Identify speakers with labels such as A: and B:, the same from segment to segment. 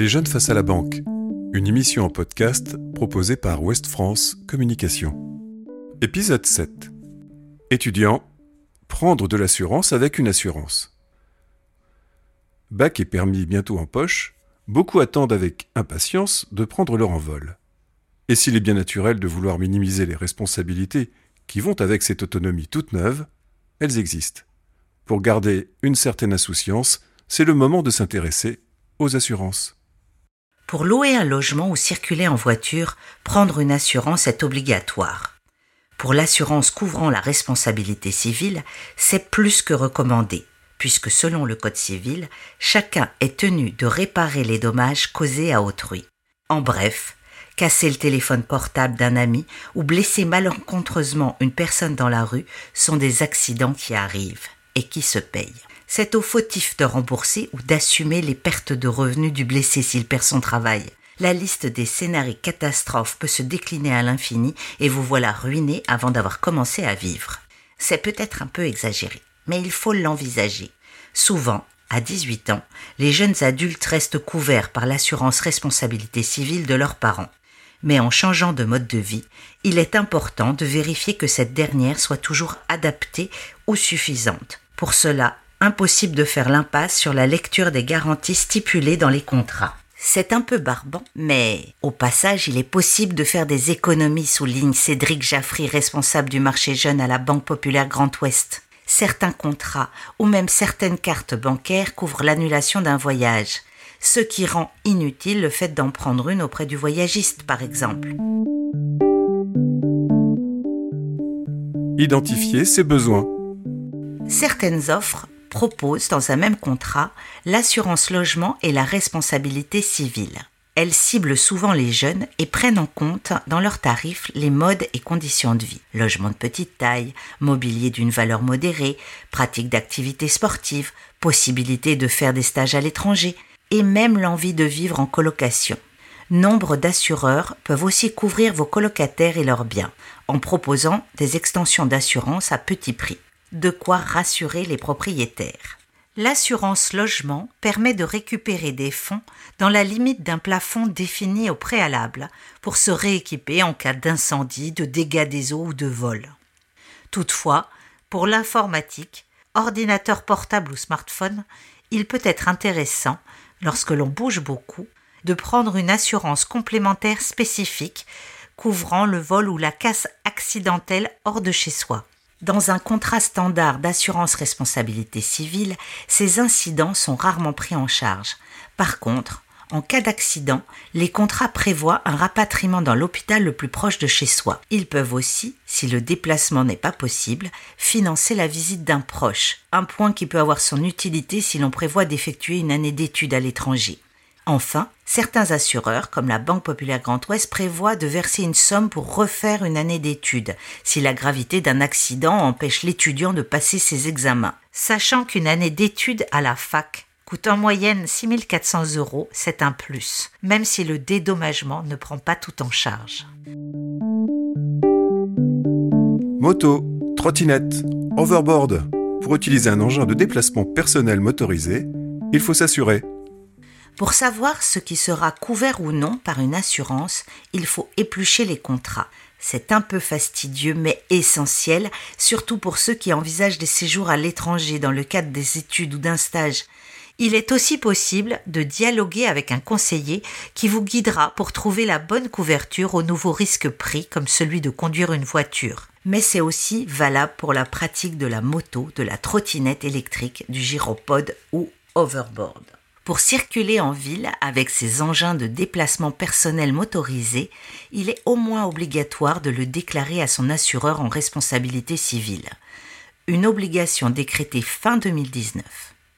A: Les jeunes face à la banque, une émission en podcast proposée par Ouest France Communication. Épisode 7. Étudiant, prendre de l'assurance avec une assurance. Bac et permis bientôt en poche, beaucoup attendent avec impatience de prendre leur envol. Et s'il est bien naturel de vouloir minimiser les responsabilités qui vont avec cette autonomie toute neuve, elles existent. Pour garder une certaine insouciance, c'est le moment de s'intéresser aux assurances.
B: Pour louer un logement ou circuler en voiture, prendre une assurance est obligatoire. Pour l'assurance couvrant la responsabilité civile, c'est plus que recommandé, puisque selon le Code civil, chacun est tenu de réparer les dommages causés à autrui. En bref, casser le téléphone portable d'un ami ou blesser malencontreusement une personne dans la rue sont des accidents qui arrivent et qui se payent. C'est au fautif de rembourser ou d'assumer les pertes de revenus du blessé s'il perd son travail. La liste des scénarios catastrophes peut se décliner à l'infini et vous voilà ruiné avant d'avoir commencé à vivre. C'est peut-être un peu exagéré, mais il faut l'envisager. Souvent, à 18 ans, les jeunes adultes restent couverts par l'assurance responsabilité civile de leurs parents. Mais en changeant de mode de vie, il est important de vérifier que cette dernière soit toujours adaptée ou suffisante. Pour cela, impossible de faire l'impasse sur la lecture des garanties stipulées dans les contrats. C'est un peu barbant, mais au passage, il est possible de faire des économies, souligne Cédric Jaffry, responsable du marché jeune à la Banque Populaire Grand Ouest. Certains contrats ou même certaines cartes bancaires couvrent l'annulation d'un voyage ce qui rend inutile le fait d'en prendre une auprès du voyagiste, par exemple.
A: Identifier ses besoins.
B: Certaines offres proposent dans un même contrat l'assurance logement et la responsabilité civile. Elles ciblent souvent les jeunes et prennent en compte dans leurs tarifs les modes et conditions de vie. Logement de petite taille, mobilier d'une valeur modérée, pratique d'activités sportives, possibilité de faire des stages à l'étranger, et même l'envie de vivre en colocation. Nombre d'assureurs peuvent aussi couvrir vos colocataires et leurs biens en proposant des extensions d'assurance à petit prix, de quoi rassurer les propriétaires. L'assurance logement permet de récupérer des fonds dans la limite d'un plafond défini au préalable pour se rééquiper en cas d'incendie, de dégâts des eaux ou de vol. Toutefois, pour l'informatique, ordinateur portable ou smartphone, il peut être intéressant lorsque l'on bouge beaucoup, de prendre une assurance complémentaire spécifique couvrant le vol ou la casse accidentelle hors de chez soi. Dans un contrat standard d'assurance responsabilité civile, ces incidents sont rarement pris en charge. Par contre, en cas d'accident, les contrats prévoient un rapatriement dans l'hôpital le plus proche de chez soi. Ils peuvent aussi, si le déplacement n'est pas possible, financer la visite d'un proche, un point qui peut avoir son utilité si l'on prévoit d'effectuer une année d'études à l'étranger. Enfin, certains assureurs, comme la Banque Populaire Grand Ouest, prévoient de verser une somme pour refaire une année d'études, si la gravité d'un accident empêche l'étudiant de passer ses examens. Sachant qu'une année d'études à la fac coûte en moyenne 6400 euros, c'est un plus, même si le dédommagement ne prend pas tout en charge.
A: Moto, trottinette, overboard. Pour utiliser un engin de déplacement personnel motorisé, il faut s'assurer.
B: Pour savoir ce qui sera couvert ou non par une assurance, il faut éplucher les contrats. C'est un peu fastidieux mais essentiel, surtout pour ceux qui envisagent des séjours à l'étranger dans le cadre des études ou d'un stage. Il est aussi possible de dialoguer avec un conseiller qui vous guidera pour trouver la bonne couverture aux nouveaux risques pris comme celui de conduire une voiture. Mais c'est aussi valable pour la pratique de la moto, de la trottinette électrique, du gyropode ou overboard. Pour circuler en ville avec ces engins de déplacement personnel motorisés, il est au moins obligatoire de le déclarer à son assureur en responsabilité civile. Une obligation décrétée fin 2019.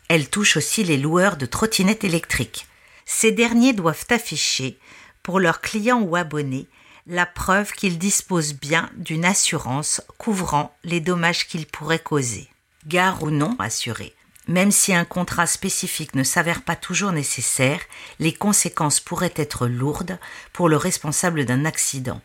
B: Elle touche aussi les loueurs de trottinettes électriques. Ces derniers doivent afficher, pour leurs clients ou abonnés, la preuve qu'ils disposent bien d'une assurance couvrant les dommages qu'ils pourraient causer. Gare ou non assurée. Même si un contrat spécifique ne s'avère pas toujours nécessaire, les conséquences pourraient être lourdes pour le responsable d'un accident.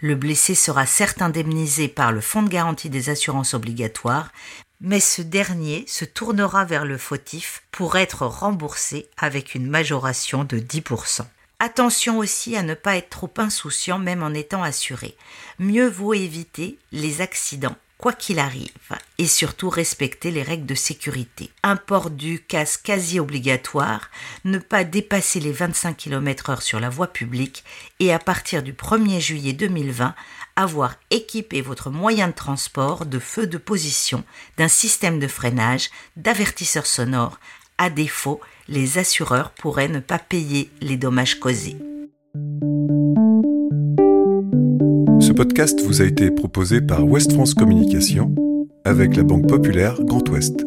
B: Le blessé sera certes indemnisé par le Fonds de garantie des assurances obligatoires, mais ce dernier se tournera vers le fautif pour être remboursé avec une majoration de 10%. Attention aussi à ne pas être trop insouciant même en étant assuré. Mieux vaut éviter les accidents quoi qu'il arrive, et surtout respecter les règles de sécurité. Un du casque quasi obligatoire, ne pas dépasser les 25 km heure sur la voie publique, et à partir du 1er juillet 2020, avoir équipé votre moyen de transport de feu de position, d'un système de freinage, d'avertisseurs sonores. À défaut, les assureurs pourraient ne pas payer les dommages causés.
A: Podcast vous a été proposé par Ouest France Communication avec la Banque Populaire Grand Ouest.